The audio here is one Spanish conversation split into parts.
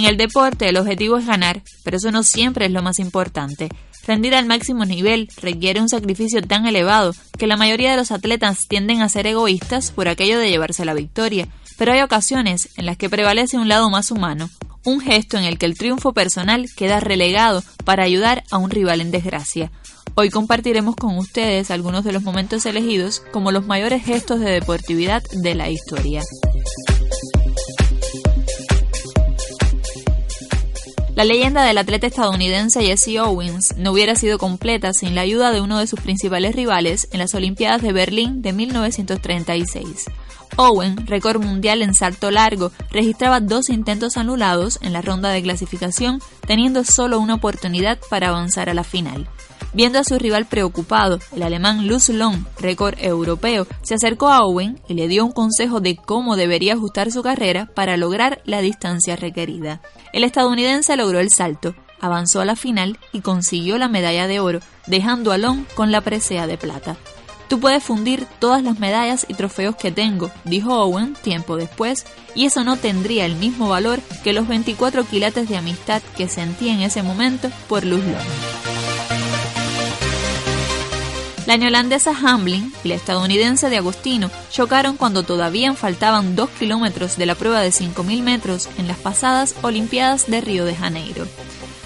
En el deporte el objetivo es ganar, pero eso no siempre es lo más importante. Rendir al máximo nivel requiere un sacrificio tan elevado que la mayoría de los atletas tienden a ser egoístas por aquello de llevarse la victoria, pero hay ocasiones en las que prevalece un lado más humano, un gesto en el que el triunfo personal queda relegado para ayudar a un rival en desgracia. Hoy compartiremos con ustedes algunos de los momentos elegidos como los mayores gestos de deportividad de la historia. La leyenda del atleta estadounidense Jesse Owens no hubiera sido completa sin la ayuda de uno de sus principales rivales en las Olimpiadas de Berlín de 1936. Owen, récord mundial en salto largo, registraba dos intentos anulados en la ronda de clasificación, teniendo solo una oportunidad para avanzar a la final. Viendo a su rival preocupado, el alemán Lutz Long, récord europeo, se acercó a Owen y le dio un consejo de cómo debería ajustar su carrera para lograr la distancia requerida. El estadounidense logró el salto, avanzó a la final y consiguió la medalla de oro, dejando a Long con la presea de plata. Tú puedes fundir todas las medallas y trofeos que tengo, dijo Owen tiempo después, y eso no tendría el mismo valor que los 24 quilates de amistad que sentí en ese momento por Luz Long. La neolandesa Hamlin y la estadounidense de Agostino chocaron cuando todavía faltaban dos kilómetros de la prueba de 5.000 metros en las pasadas Olimpiadas de Río de Janeiro.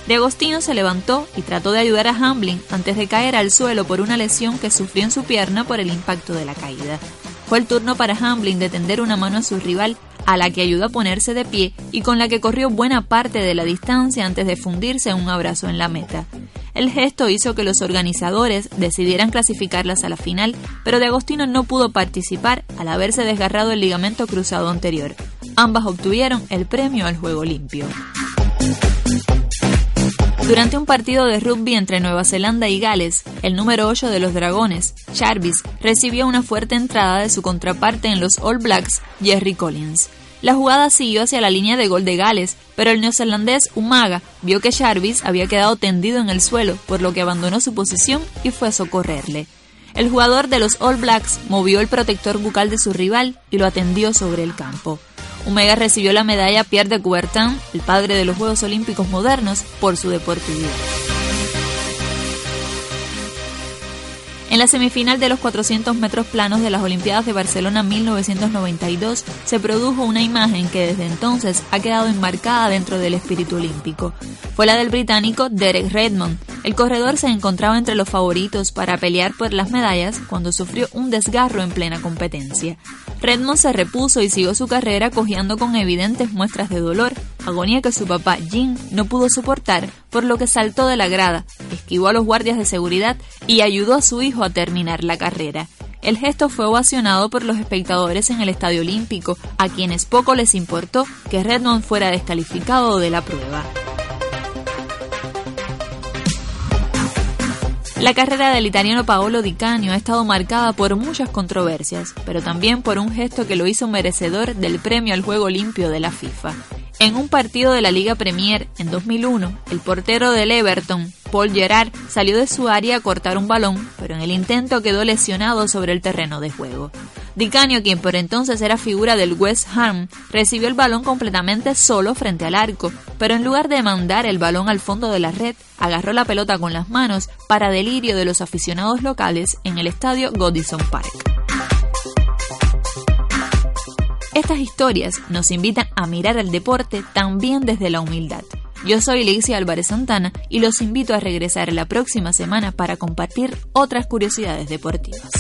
De Agostino se levantó y trató de ayudar a Hamlin antes de caer al suelo por una lesión que sufrió en su pierna por el impacto de la caída. Fue el turno para Hamlin de tender una mano a su rival, a la que ayudó a ponerse de pie y con la que corrió buena parte de la distancia antes de fundirse en un abrazo en la meta. El gesto hizo que los organizadores decidieran clasificarlas a la final, pero De Agostino no pudo participar al haberse desgarrado el ligamento cruzado anterior. Ambas obtuvieron el premio al juego limpio. Durante un partido de rugby entre Nueva Zelanda y Gales, el número 8 de los Dragones, Jarvis, recibió una fuerte entrada de su contraparte en los All Blacks, Jerry Collins. La jugada siguió hacia la línea de gol de Gales, pero el neozelandés Umaga vio que Jarvis había quedado tendido en el suelo, por lo que abandonó su posición y fue a socorrerle. El jugador de los All Blacks movió el protector bucal de su rival y lo atendió sobre el campo. Umaga recibió la medalla Pierre de Coubertin, el padre de los Juegos Olímpicos modernos, por su deportividad. En la semifinal de los 400 metros planos de las Olimpiadas de Barcelona 1992 se produjo una imagen que desde entonces ha quedado enmarcada dentro del espíritu olímpico. Fue la del británico Derek Redmond. El corredor se encontraba entre los favoritos para pelear por las medallas cuando sufrió un desgarro en plena competencia. Redmond se repuso y siguió su carrera cojeando con evidentes muestras de dolor, agonía que su papá Jim no pudo soportar, por lo que saltó de la grada, esquivó a los guardias de seguridad y ayudó a su hijo a terminar la carrera. El gesto fue ovacionado por los espectadores en el Estadio Olímpico, a quienes poco les importó que Redmond fuera descalificado de la prueba. La carrera del italiano Paolo Di Canio ha estado marcada por muchas controversias, pero también por un gesto que lo hizo merecedor del premio al juego limpio de la FIFA. En un partido de la Liga Premier en 2001, el portero del Everton, Paul Gerard, salió de su área a cortar un balón, pero en el intento quedó lesionado sobre el terreno de juego. Dicanio, quien por entonces era figura del West Ham, recibió el balón completamente solo frente al arco, pero en lugar de mandar el balón al fondo de la red, agarró la pelota con las manos para delirio de los aficionados locales en el estadio Godison Park. Estas historias nos invitan a mirar el deporte también desde la humildad. Yo soy Lexia Álvarez Santana y los invito a regresar la próxima semana para compartir otras curiosidades deportivas.